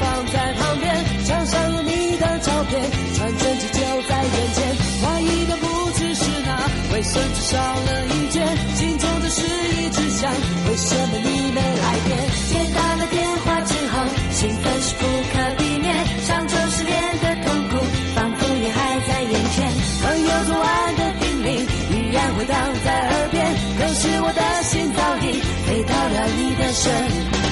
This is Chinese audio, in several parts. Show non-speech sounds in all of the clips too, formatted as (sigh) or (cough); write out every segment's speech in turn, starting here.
放在旁边，墙上有你的照片，传真机就在眼前。怀疑的不只是那卫生纸少了一卷，心中的是一直想，为什么你没来电？接到了电话之后，兴奋是不可避免，上周失恋的痛苦仿佛也还在眼前，朋友昨晚的叮咛依然回荡在耳边，可是我的心早已飞到了你的身边。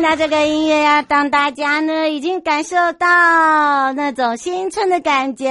听到这个音乐呀，当大家呢已经感受到那种新春的感觉。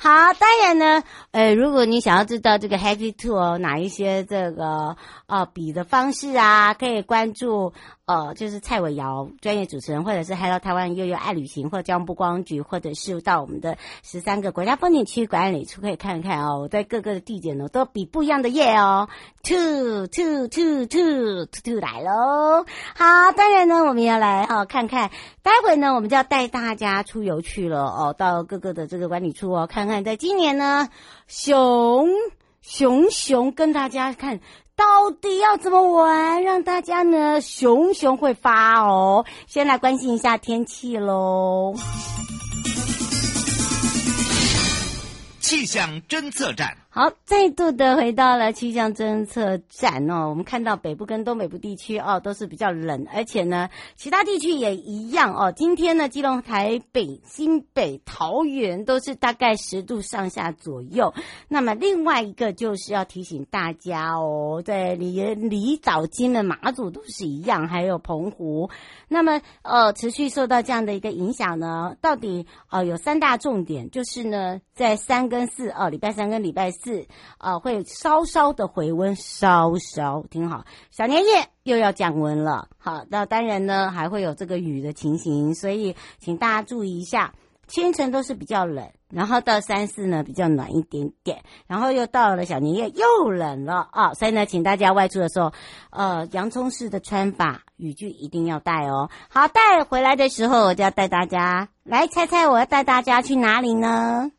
好，当然呢，呃，如果你想要知道这个 Happy Tour 哪一些这个呃比的方式啊，可以关注。呃，就是蔡伟瑶专业主持人，或者是 Hello 台湾悠悠爱旅行，或者交通部光局，或者是到我们的十三个国家风景区管理处可以看看哦。我在各个的地点呢，都比不一样的耶哦。Two two two two two two 来喽！好，当然呢，我们要来、哦、看看，待会呢，我们就要带大家出游去了哦，到各个的这个管理处哦，看看在今年呢，熊熊熊跟大家看。到底要怎么玩，让大家呢熊熊会发哦？先来关心一下天气喽。气象侦测站。好，再度的回到了气象侦测站哦。我们看到北部跟东北部地区哦，都是比较冷，而且呢，其他地区也一样哦。今天呢，基隆、台北、新北、桃园都是大概十度上下左右。那么另外一个就是要提醒大家哦，在离离岛、金的、马祖都是一样，还有澎湖。那么呃，持续受到这样的一个影响呢，到底呃有三大重点，就是呢，在三跟四哦，礼拜三跟礼拜四。是啊，会稍稍的回温，稍稍挺好。小年夜又要降温了，好，那当然呢，还会有这个雨的情形，所以请大家注意一下，清晨都是比较冷，然后到三四呢比较暖一点点，然后又到了小年夜又冷了啊、所以呢，请大家外出的时候，呃，洋葱式的穿法，雨具一定要带哦。好，带回来的时候我就要带大家来猜猜，我要带大家去哪里呢？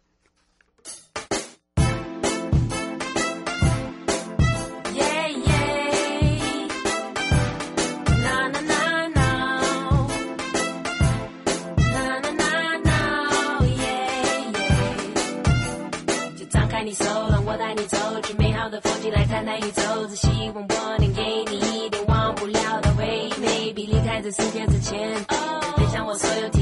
带你走，让我带你走，去美好的风景来谈谈宇宙。只希望我能给你一点忘不了的回忆，maybe 离开这世界之前，分享我所有。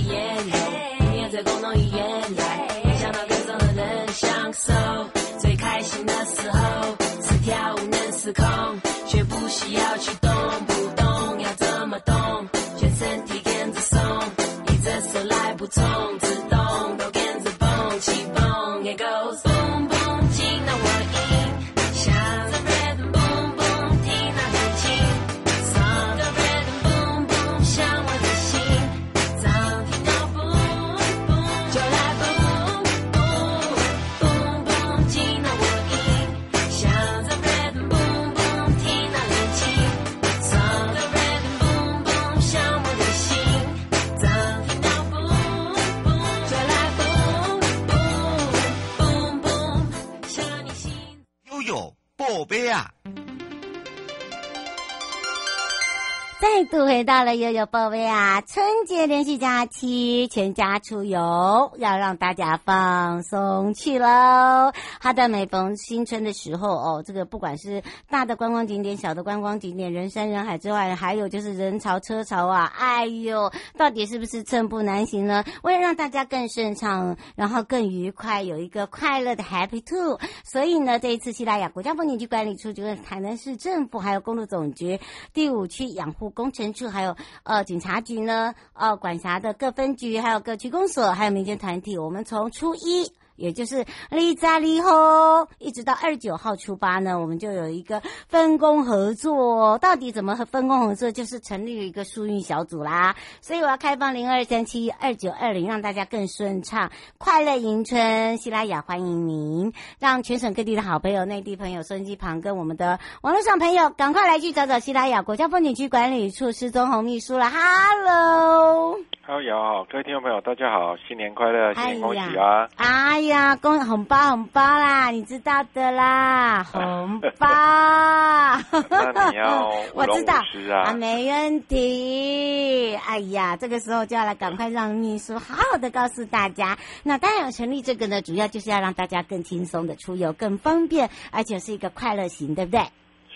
再度回到了悠悠宝贝啊！春节连续假期，全家出游，要让大家放松去喽。好的，每逢新春的时候哦，这个不管是大的观光景点、小的观光景点，人山人海之外，还有就是人潮车潮啊！哎呦，到底是不是寸步难行呢？为了让大家更顺畅，然后更愉快，有一个快乐的 Happy Two，所以呢，这一次西拉雅国家风景区管理处就跟台南市政府还有公路总局第五区养护工程处还有呃警察局呢，呃管辖的各分局，还有各区公所，还有民间团体，我们从初一。也就是利扎利后，一直到二十九号初八呢，我们就有一个分工合作。到底怎么和分工合作？就是成立一个疏运小组啦。所以我要开放零二三七二九二零，让大家更顺畅，快乐迎春。希拉雅欢迎您，让全省各地的好朋友、内地朋友、收音机旁跟我们的网络上朋友，赶快来去找找希拉雅国家风景区管理处施宗泓秘书了。Hello。好，有好，各位听众朋友，大家好，新年快乐，新年恭喜啊！哎呀，公红包红包啦，你知道的啦，红包。(laughs) 那你要我知道啊，没问题。哎呀，这个时候就要来赶快让秘书好好的告诉大家。那当然，成立这个呢，主要就是要让大家更轻松的出游，更方便，而且是一个快乐型，对不对？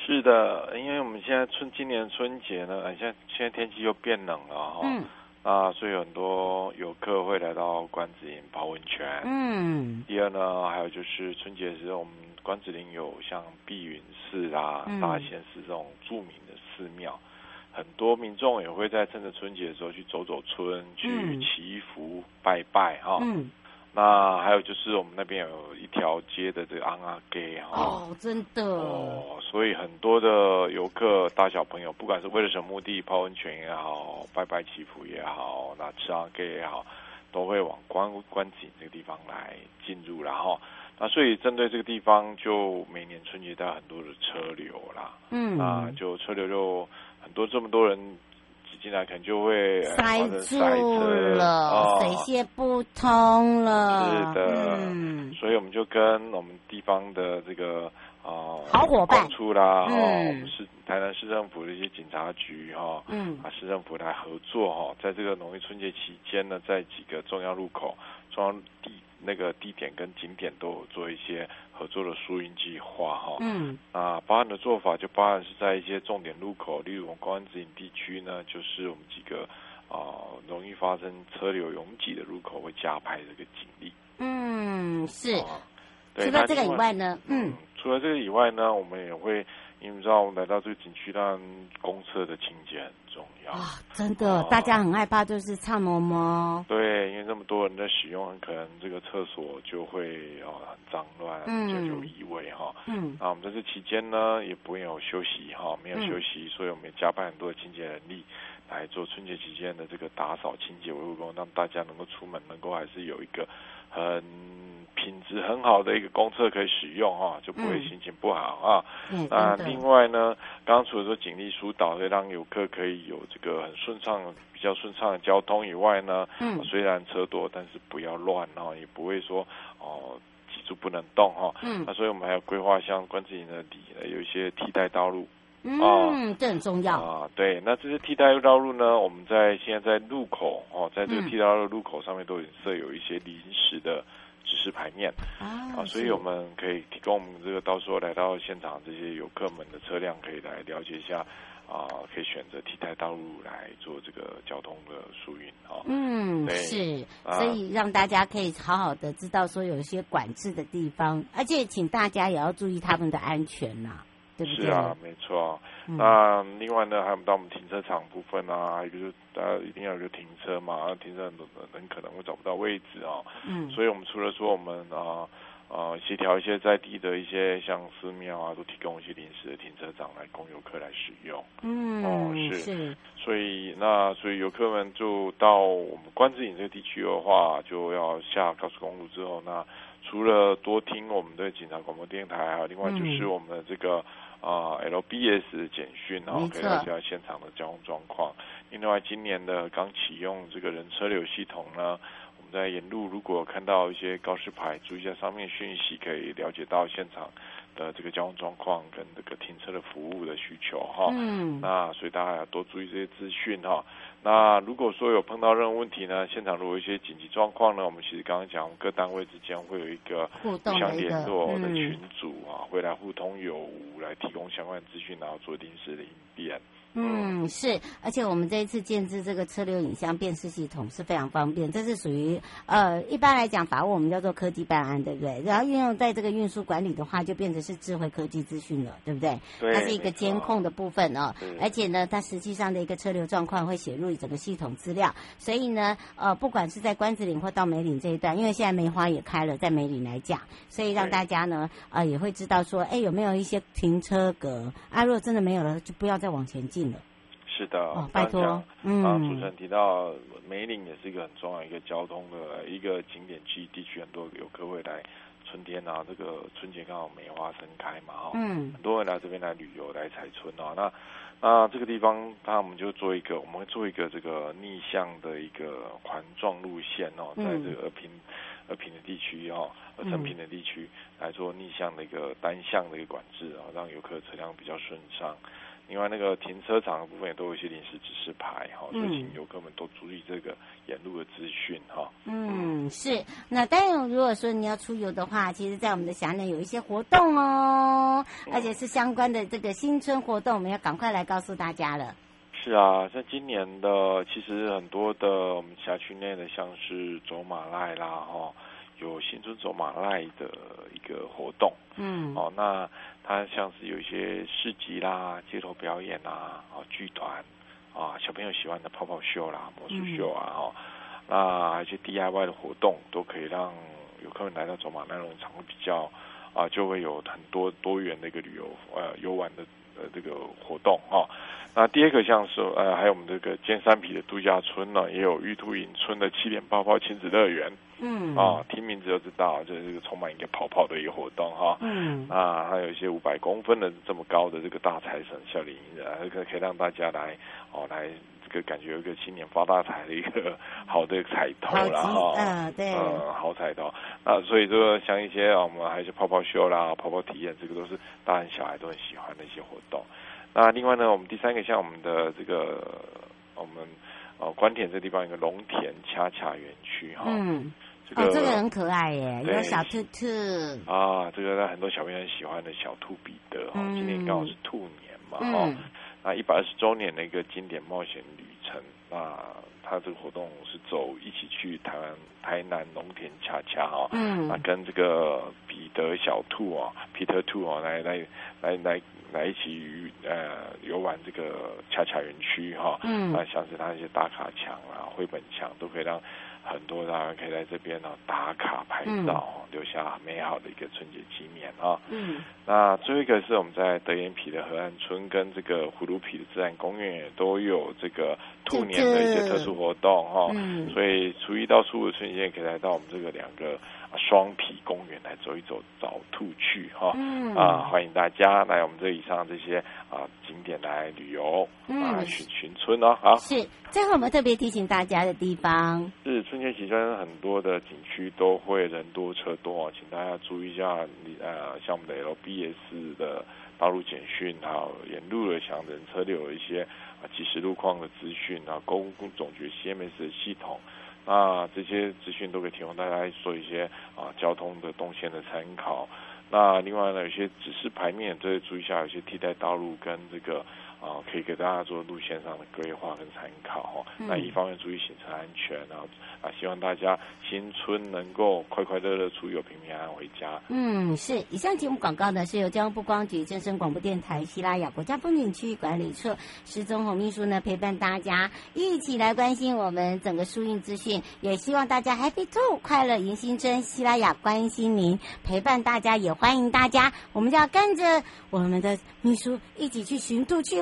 是的，因为我们现在春今年春节呢，现在现在天气又变冷了哈。嗯。啊，所以很多游客会来到关子岭泡温泉。嗯。第二呢，还有就是春节的时候，我们关子岭有像碧云寺啊、嗯、大仙寺这种著名的寺庙，很多民众也会在趁着春节的时候去走走春，去祈福拜拜哈。嗯。那还有就是我们那边有一条街的这个瓮仔街哈。哦，真的。哦，所以很多的游客大小朋友，不管是为了什么目的，泡温泉也好，拜拜祈福也好，那吃瓮仔街也好，都会往观观景这个地方来进入，然后那所以针对这个地方，就每年春节都有很多的车流啦，嗯，啊，就车流就很多这么多人。进来可能就会塞住了，水泄不通了。是的，嗯，所以我们就跟我们地方的这个啊，呃、好伙伴。出啦，嗯、哦，我们是台南市政府的一些警察局哈，嗯，啊，市政府来合作哈，在这个农历春节期间呢，在几个重要路口、重要地那个地点跟景点都有做一些。合作的疏运计划哈，嗯，啊，包含的做法就包含是在一些重点路口，例如我们关子岭地区呢，就是我们几个啊、呃、容易发生车流拥挤的路口会加派这个警力。嗯，是。啊、对，除了这个以外呢，嗯，嗯，除了这个以外呢，我们也会。因为你知道，我们来到这个景区，让公车的清洁很重要啊！真的，大家很害怕，就是唱嬷嬷。对，因为这么多人在使用，很可能这个厕所就会哦很脏乱，就有异味哈。嗯。啊我们在这期间呢，也不会有休息哈，没有休息，嗯、所以我们也加班很多的清洁人力来做春节期间的这个打扫、清洁、维护工，让大家能够出门，能够还是有一个很。品质很好的一个公厕可以使用哈，就不会心情不好啊。嗯、那另外呢，刚刚除了说警力疏导，可以让游客可以有这个很顺畅、比较顺畅的交通以外呢，嗯，虽然车多，但是不要乱哦，也不会说哦挤住不能动哈。嗯，那所以我们还要规划像关子岭的底呢，有一些替代道路。嗯，哦、这很重要啊。对，那这些替代道路呢，我们在现在在路口哦，在这个替代道路路口上面都有设有一些临时的指示牌面啊，啊，所以我们可以提供我们这个到时候来到现场这些游客们的车辆，可以来了解一下啊，可以选择替代道路来做这个交通的疏运啊。嗯，对是，所以让大家可以好好的知道说有一些管制的地方，而且请大家也要注意他们的安全呐、啊。是啊，没错。那另外呢，还有到我们停车场部分啊，还有就是大家一定要有个停车嘛，停车很多人可能会找不到位置啊。嗯。所以我们除了说我们啊啊协调一些在地的一些像寺庙啊，都提供一些临时的停车场来供游客来使用。嗯。哦，是。是。所以那所以游客们就到我们关子岭这个地区的话，就要下高速公路之后，那除了多听我们的警察广播电台，还有另外就是我们的这个。啊，LBS 简讯，然后可以了解现场的交通状况。另外，今年的刚启用这个人车流系统呢，我们在沿路如果看到一些告示牌，注意一下上面讯息，可以了解到现场的这个交通状况跟这个停车的服务的需求哈。嗯。那所以大家要多注意这些资讯哈。那如果说有碰到任何问题呢，现场如果有一些紧急状况呢，我们其实刚刚讲各单位之间会有一个互相联络的群组啊，会来互通有无，来提供相关资讯，然后做临时的应变。嗯，是，而且我们这一次建置这个车流影像辨识系统是非常方便，这是属于呃一般来讲法务我们叫做科技办案，对不对？然后运用在这个运输管理的话，就变成是智慧科技资讯了，对不对？对，它是一个监控的部分哦，而且呢，它实际上的一个车流状况会写入整个系统资料，所以呢，呃，不管是在关子岭或到梅岭这一段，因为现在梅花也开了，在梅岭来讲，所以让大家呢，呃，也会知道说，哎，有没有一些停车格啊？如果真的没有了，就不要再往前进。是的，哦、拜托。嗯，啊，主持人提到梅岭也是一个很重要一个交通的一个景点区地区，很多游客会来春天啊，这个春节刚好梅花盛开嘛，哈，嗯，很多人来这边来旅游来采春啊。那那这个地方，那我们就做一个，我们会做一个这个逆向的一个环状路线哦，在这个二平二平的地区哦，二成平的地区来做逆向的一个单向的一个管制啊，让游客车辆比较顺畅。另外，那个停车场的部分也都有一些临时指示牌哈，所以请游客们都注意这个沿路的资讯哈。嗯，是。那当然，如果说你要出游的话，其实，在我们的辖内有一些活动哦，而且是相关的这个新春活动，我们要赶快来告诉大家了。是啊，像今年的，其实很多的我们辖区内的，像是走马濑啦哈。有新春走马赖的一个活动，嗯，哦，那它像是有一些市集啦、街头表演啊、哦剧团啊、小朋友喜欢的泡泡秀啦、魔术秀啊，哦，那一些 DIY 的活动，都可以让游客们来到走马濑农场会比较啊，就会有很多多元的一个旅游呃游玩的呃这个活动哈。那第二个像是呃还有我们这个尖山皮的度假村呢，也有玉兔影村的七点泡泡亲子乐园。嗯啊，听名字就知道，就是这个充满一个泡泡的一个活动哈。嗯啊，还有一些五百公分的这么高的这个大财神笑脸迎人，可可以让大家来哦来这个感觉有一个新年发大财的一个 (laughs) 好的彩头了哈。嗯，对，嗯，好彩头。那所以说像一些啊我们还有一些泡泡秀啦、泡泡体验，这个都是大人小孩都很喜欢的一些活动。那另外呢，我们第三个像我们的这个我们哦关田这地方一个龙田恰恰园区哈。嗯。这个、哦，这个很可爱耶，有小兔兔啊，这个让很多小朋友很喜欢的小兔彼得哈，嗯、今年刚好是兔年嘛哈，嗯、那一百二十周年的一个经典冒险旅程，那他这个活动是走一起去台湾台南农田恰恰哈，嗯，那跟这个彼得小兔啊，Peter 兔啊，来来来来来一起呃游玩这个恰恰园区哈，嗯，那像是他一些打卡墙啊、绘本墙都可以让。很多大家可以在这边呢打卡拍照，嗯、留下美好的一个春节纪念啊。嗯，那最后一个是我们在德延皮的河岸村跟这个葫芦皮的自然公园也都有这个兔年的一些特殊活动哈。嗯，所以初一到初五春节可以来到我们这个两个双皮公园来走一走，找兔去哈。嗯啊，欢迎大家来我们这以上这些啊景点来旅游，嗯，来寻寻春哦。好，是最后我们特别提醒大家的地方是春节期间很多的景区都会人多车多啊，请大家注意一下你，呃，像我们的 LBS 的道路简讯啊，沿路的像人车流有一些啊即时路况的资讯啊，公共总局 CMS 的系统。啊这些资讯都可以提供大家做一些啊交通的动线的参考。那另外呢，有些指示牌面，这些注意一下，有些替代道路跟这个。啊，可以给大家做路线上的规划跟参考哈。嗯、那一方面注意行车安全，然后啊，希望大家新春能够快快乐乐出游，平平安安回家。嗯，是。以上节目广告呢，是由交通部观光局、正声广播电台、西拉雅国家风景区管理处施宗红秘书呢陪伴大家一起来关心我们整个疏运资讯，也希望大家 Happy Two 快乐迎新春，西拉雅关心您，陪伴大家，也欢迎大家，我们就要跟着我们的秘书一起去寻兔去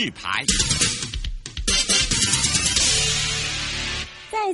示牌。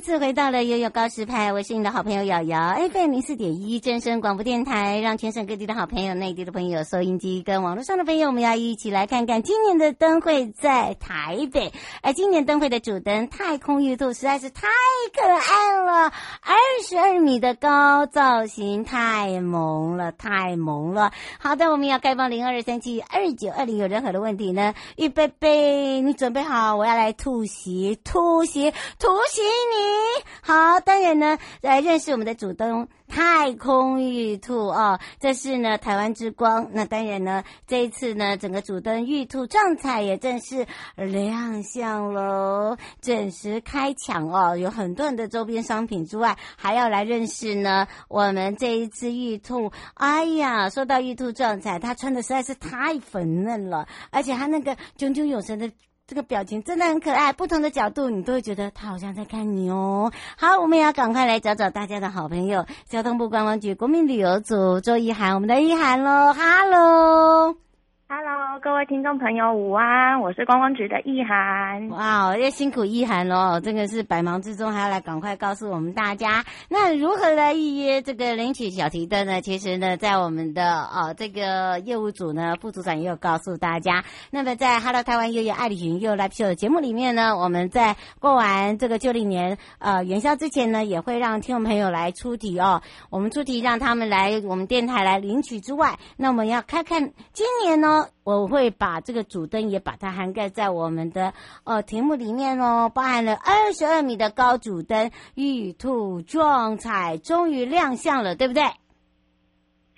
次回到了悠悠告示牌，我是你的好朋友瑶瑶，FM 零四点一正声广播电台，让全省各地的好朋友、内地的朋友、收音机跟网络上的朋友，我们要一起来看看今年的灯会在台北。而今年灯会的主灯太空玉兔实在是太可爱了，二十二米的高造型太萌了，太萌了。好的，我们要开放零二三七二九二零，有任何的问题呢？预备备，你准备好？我要来突袭，突袭，突袭你！好，当然呢，来认识我们的主灯太空玉兔哦，这是呢台湾之光。那当然呢，这一次呢，整个主灯玉兔状态也正式亮相喽，准时开抢哦。有很多人的周边商品之外，还要来认识呢我们这一次玉兔。哎呀，说到玉兔状态，它穿的实在是太粉嫩了，而且它那个炯炯有神的。这个表情真的很可爱，不同的角度你都会觉得他好像在看你哦。好，我们也要赶快来找找大家的好朋友，交通部观光局国民旅游组周一涵，我们的一涵喽，哈喽。各位听众朋友，午安！我是观光局的易涵。哇，要辛苦易涵喽，真的是百忙之中还要来赶快告诉我们大家，那如何来预约这个领取小提灯呢？其实呢，在我们的哦这个业务组呢，副组长也有告诉大家。那么在 Hello 台湾悠悠爱旅行悠悠 Live Show 的节目里面呢，我们在过完这个旧历年呃元宵之前呢，也会让听众朋友来出题哦。我们出题让他们来我们电台来领取之外，那我们要看看今年呢。我会把这个主灯也把它涵盖在我们的呃题目里面哦，包含了二十二米的高主灯，玉兔壮彩终于亮相了，对不对？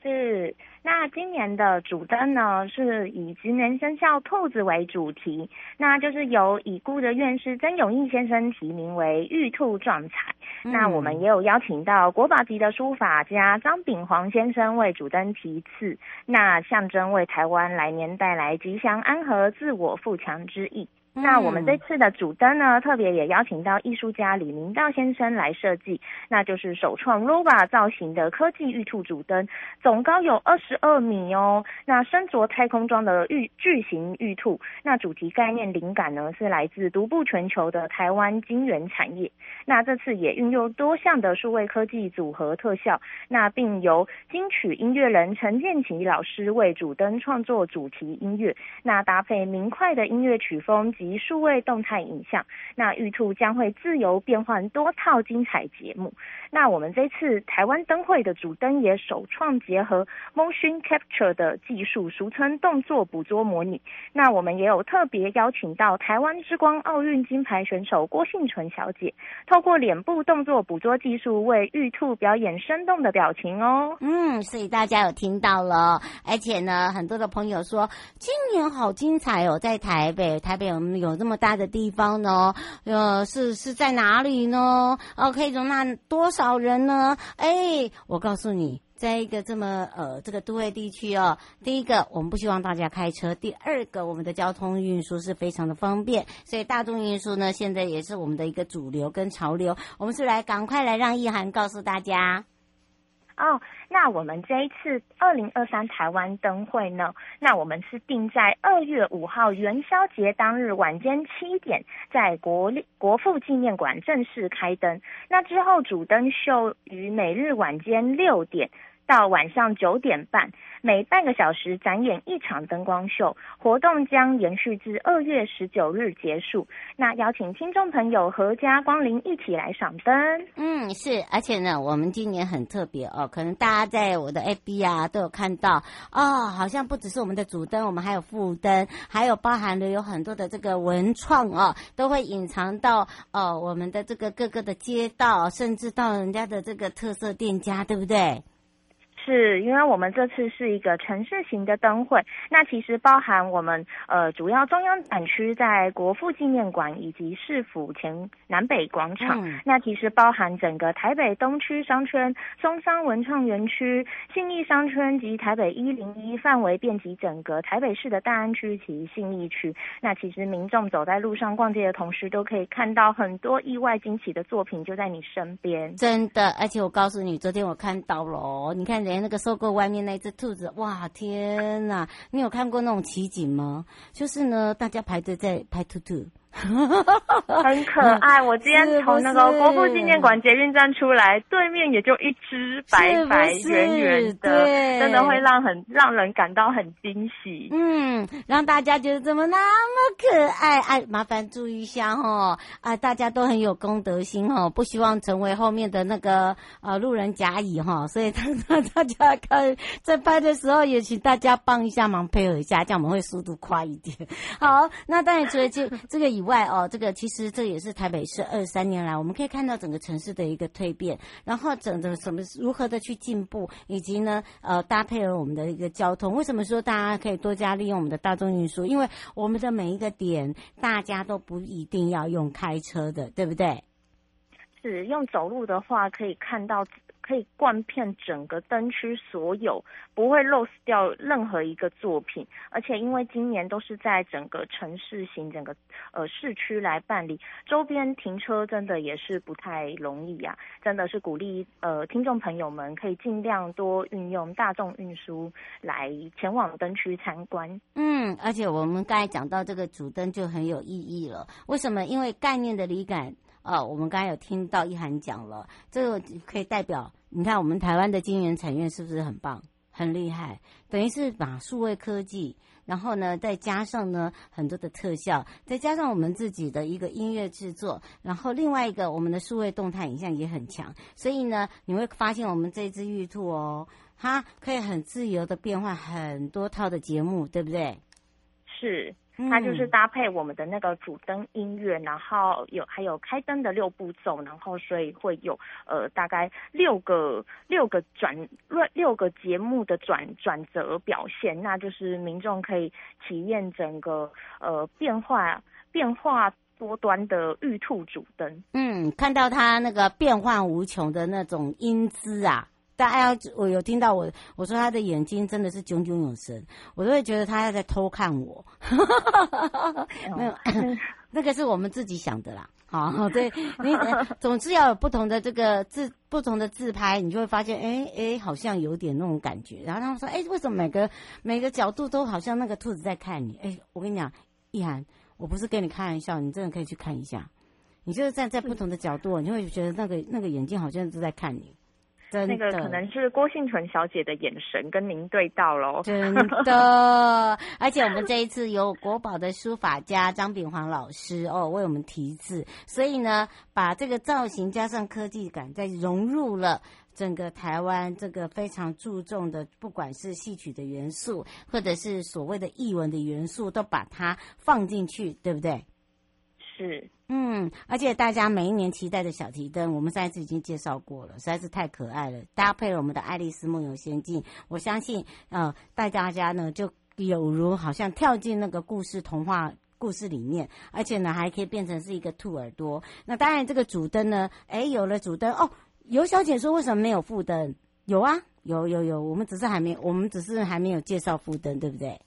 是。那今年的主灯呢，是以吉年生肖兔子为主题，那就是由已故的院士曾永义先生提名为玉兔壮彩。嗯、那我们也有邀请到国宝级的书法家张炳煌先生为主灯题字，那象征为台湾来年带来吉祥安和、自我富强之意。那我们这次的主灯呢，特别也邀请到艺术家李明道先生来设计，那就是首创 ROBA 造型的科技玉兔主灯，总高有二十二米哦。那身着太空装的玉巨型玉兔，那主题概念灵感呢是来自独步全球的台湾晶圆产业。那这次也运用多项的数位科技组合特效，那并由金曲音乐人陈建奇老师为主灯创作主题音乐，那搭配明快的音乐曲风及及数位动态影像。那玉兔将会自由变换多套精彩节目。那我们这次台湾灯会的主灯也首创结合 motion capture 的技术，俗称动作捕捉模拟。那我们也有特别邀请到台湾之光奥运金牌选手郭幸淳小姐，透过脸部动作捕捉技术为玉兔表演生动的表情哦。嗯，所以大家有听到了，而且呢，很多的朋友说今年好精彩哦，在台北，台北有这么大的地方呢，呃，是是在哪里呢？哦，可以容纳多少人呢？哎，我告诉你，在一个这么呃这个都会地区哦，第一个我们不希望大家开车，第二个我们的交通运输是非常的方便，所以大众运输呢现在也是我们的一个主流跟潮流。我们是来赶快来让意涵告诉大家。哦，那我们这一次二零二三台湾灯会呢，那我们是定在二月五号元宵节当日晚间七点，在国立国父纪念馆正式开灯。那之后主灯秀于每日晚间六点到晚上九点半。每半个小时展演一场灯光秀，活动将延续至二月十九日结束。那邀请听众朋友阖家光临，一起来赏灯。嗯，是，而且呢，我们今年很特别哦，可能大家在我的 FB 啊都有看到哦，好像不只是我们的主灯，我们还有副灯，还有包含了有很多的这个文创哦，都会隐藏到哦我们的这个各个的街道，甚至到人家的这个特色店家，对不对？是因为我们这次是一个城市型的灯会，那其实包含我们呃主要中央展区在国父纪念馆以及市府前南北广场，嗯、那其实包含整个台北东区商圈、松山文创园区、信义商圈及台北一零一范围遍及整个台北市的大安区及信义区。那其实民众走在路上逛街的同时，都可以看到很多意外惊喜的作品就在你身边。真的，而且我告诉你，昨天我看到了，你看人。那个收购外面那只兔子，哇，天呐！你有看过那种奇景吗？就是呢，大家排队在拍兔兔。(laughs) 很可爱。我今天从那个国父纪念馆捷运站出来，对面也就一只白白圆圆的，真的会让很让人感到很惊喜。嗯，让大家觉得怎么那么可爱？哎，麻烦注意一下哈，啊，大家都很有公德心哈，不希望成为后面的那个呃路人甲乙哈，(laughs) 所以大大家看在拍的时候也请大家帮一下忙，配合一下，这样我们会速度快一点。好，那当然除了这这个以外哦，这个其实这也是台北市二三年来，我们可以看到整个城市的一个蜕变，然后整个什么如何的去进步，以及呢，呃，搭配了我们的一个交通。为什么说大家可以多加利用我们的大众运输？因为我们的每一个点，大家都不一定要用开车的，对不对？是用走路的话，可以看到。可以灌遍整个灯区所有，不会 lose 掉任何一个作品。而且因为今年都是在整个城市型、整个呃市区来办理，周边停车真的也是不太容易呀、啊。真的是鼓励呃听众朋友们可以尽量多运用大众运输来前往灯区参观。嗯，而且我们刚才讲到这个主灯就很有意义了。为什么？因为概念的理哦，我们刚才有听到一涵讲了，这个可以代表，你看我们台湾的晶圆产业是不是很棒、很厉害？等于是把数位科技，然后呢，再加上呢很多的特效，再加上我们自己的一个音乐制作，然后另外一个我们的数位动态影像也很强，所以呢，你会发现我们这只玉兔哦，它可以很自由的变换很多套的节目，对不对？是。它就是搭配我们的那个主灯音乐，然后有还有开灯的六步骤，然后所以会有呃大概六个六个转六六个节目的转转折表现，那就是民众可以体验整个呃变化变化多端的玉兔主灯。嗯，看到它那个变幻无穷的那种英姿啊。大家要，我有听到我我说他的眼睛真的是炯炯有神，我都会觉得他在偷看我。(laughs) 没有，(coughs) 那个是我们自己想的啦。好，(laughs) 对你总是要有不同的这个自不同的自拍，你就会发现，哎哎，好像有点那种感觉。然后他们说，哎，为什么每个每个角度都好像那个兔子在看你？哎，我跟你讲，意涵，我不是跟你开玩笑，你真的可以去看一下。你就是站在不同的角度，你会觉得那个那个眼睛好像都在看你。那个可能是郭幸纯小姐的眼神跟您对到喽。真的，(laughs) 而且我们这一次有国宝的书法家张炳煌老师哦为我们题字，所以呢，把这个造型加上科技感，再融入了。整个台湾这个非常注重的，不管是戏曲的元素，或者是所谓的艺文的元素，都把它放进去，对不对？是，嗯，而且大家每一年期待的小提灯，我们上一次已经介绍过了，实在是太可爱了，搭配了我们的《爱丽丝梦游仙境》，我相信，呃，带大家呢就有如好像跳进那个故事童话故事里面，而且呢还可以变成是一个兔耳朵。那当然，这个主灯呢，哎，有了主灯哦。尤小姐说：“为什么没有副灯？有啊，有有有，我们只是还没，我们只是还没有介绍副灯，对不对？”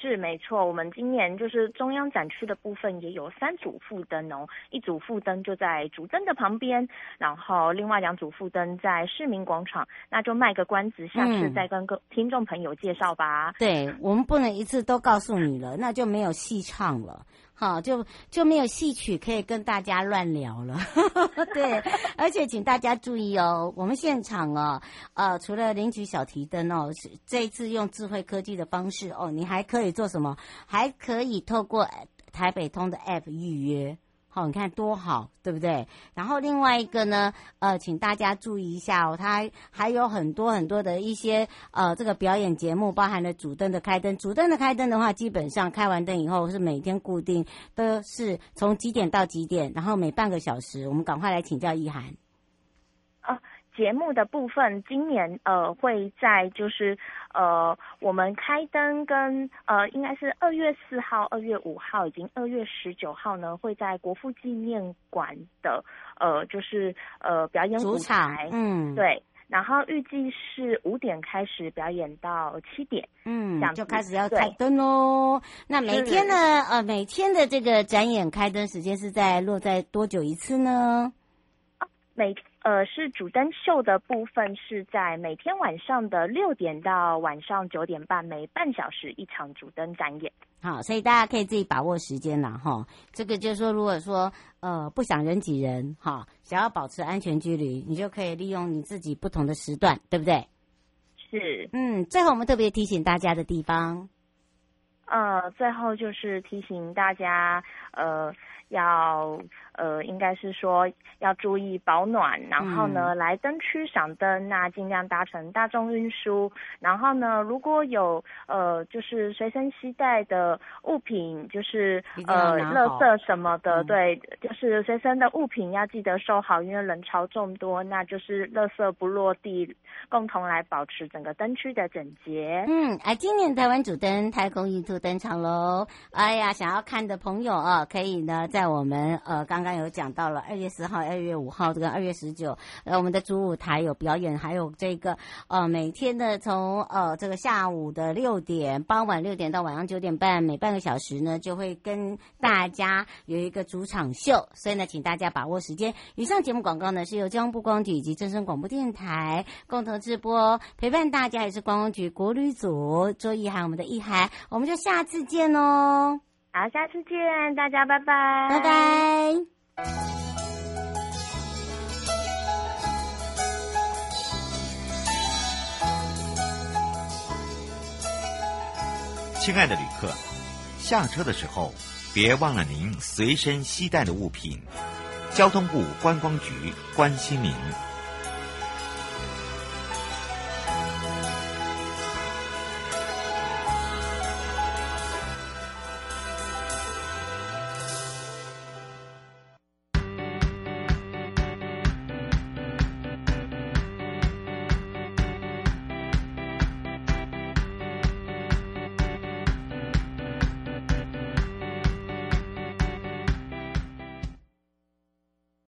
是没错，我们今年就是中央展区的部分也有三组副灯哦，一组副灯就在主灯的旁边，然后另外两组副灯在市民广场，那就卖个关子，下次再跟各听众朋友介绍吧。嗯、对，我们不能一次都告诉你了，那就没有戏唱了。好，就就没有戏曲可以跟大家乱聊了。(laughs) 对，而且请大家注意哦，我们现场哦，呃，除了领取小提灯哦，这一次用智慧科技的方式哦，你还可以做什么？还可以透过台北通的 App 预约。哦，你看多好，对不对？然后另外一个呢，呃，请大家注意一下哦，它还有很多很多的一些呃这个表演节目，包含了主灯的开灯。主灯的开灯的话，基本上开完灯以后是每天固定，都是从几点到几点，然后每半个小时。我们赶快来请教一涵。啊。节目的部分，今年呃会在就是呃我们开灯跟呃应该是二月四号、二月五号，以及二月十九号呢，会在国父纪念馆的呃就是呃表演舞台，嗯，对，然后预计是五点开始表演到七点，嗯，就开始要开灯喽。那每天呢，呃每天的这个展演开灯时间是在落在多久一次呢？啊，每。呃，是主灯秀的部分是在每天晚上的六点到晚上九点半，每半小时一场主灯展演。好，所以大家可以自己把握时间了哈。这个就是说，如果说呃不想人挤人哈，想要保持安全距离，你就可以利用你自己不同的时段，对不对？是。嗯，最后我们特别提醒大家的地方，呃，最后就是提醒大家，呃。要呃，应该是说要注意保暖，然后呢，来灯区赏灯，那尽量搭乘大众运输。然后呢，如果有呃，就是随身携带的物品，就是呃，垃圾什么的，嗯、对，就是随身的物品要记得收好，因为人潮众多，那就是垃圾不落地，共同来保持整个灯区的整洁。嗯，啊，今年台湾主灯太空印登场喽！哎呀，想要看的朋友啊，可以呢在我们呃刚刚有讲到了二月十号、二月五号这个二月十九，呃我们的主舞台有表演，还有这个呃每天的从呃这个下午的六点，傍晚六点到晚上九点半，每半个小时呢就会跟大家有一个主场秀，所以呢请大家把握时间。以上节目广告呢是由交通部观光局以及正声广播电台共同直播，陪伴大家也是观光局国旅组周一涵，我们的一涵，我们就下次见哦。好，下次见，大家拜拜，拜拜。亲爱的旅客，下车的时候别忘了您随身携带的物品。交通部观光局关心您。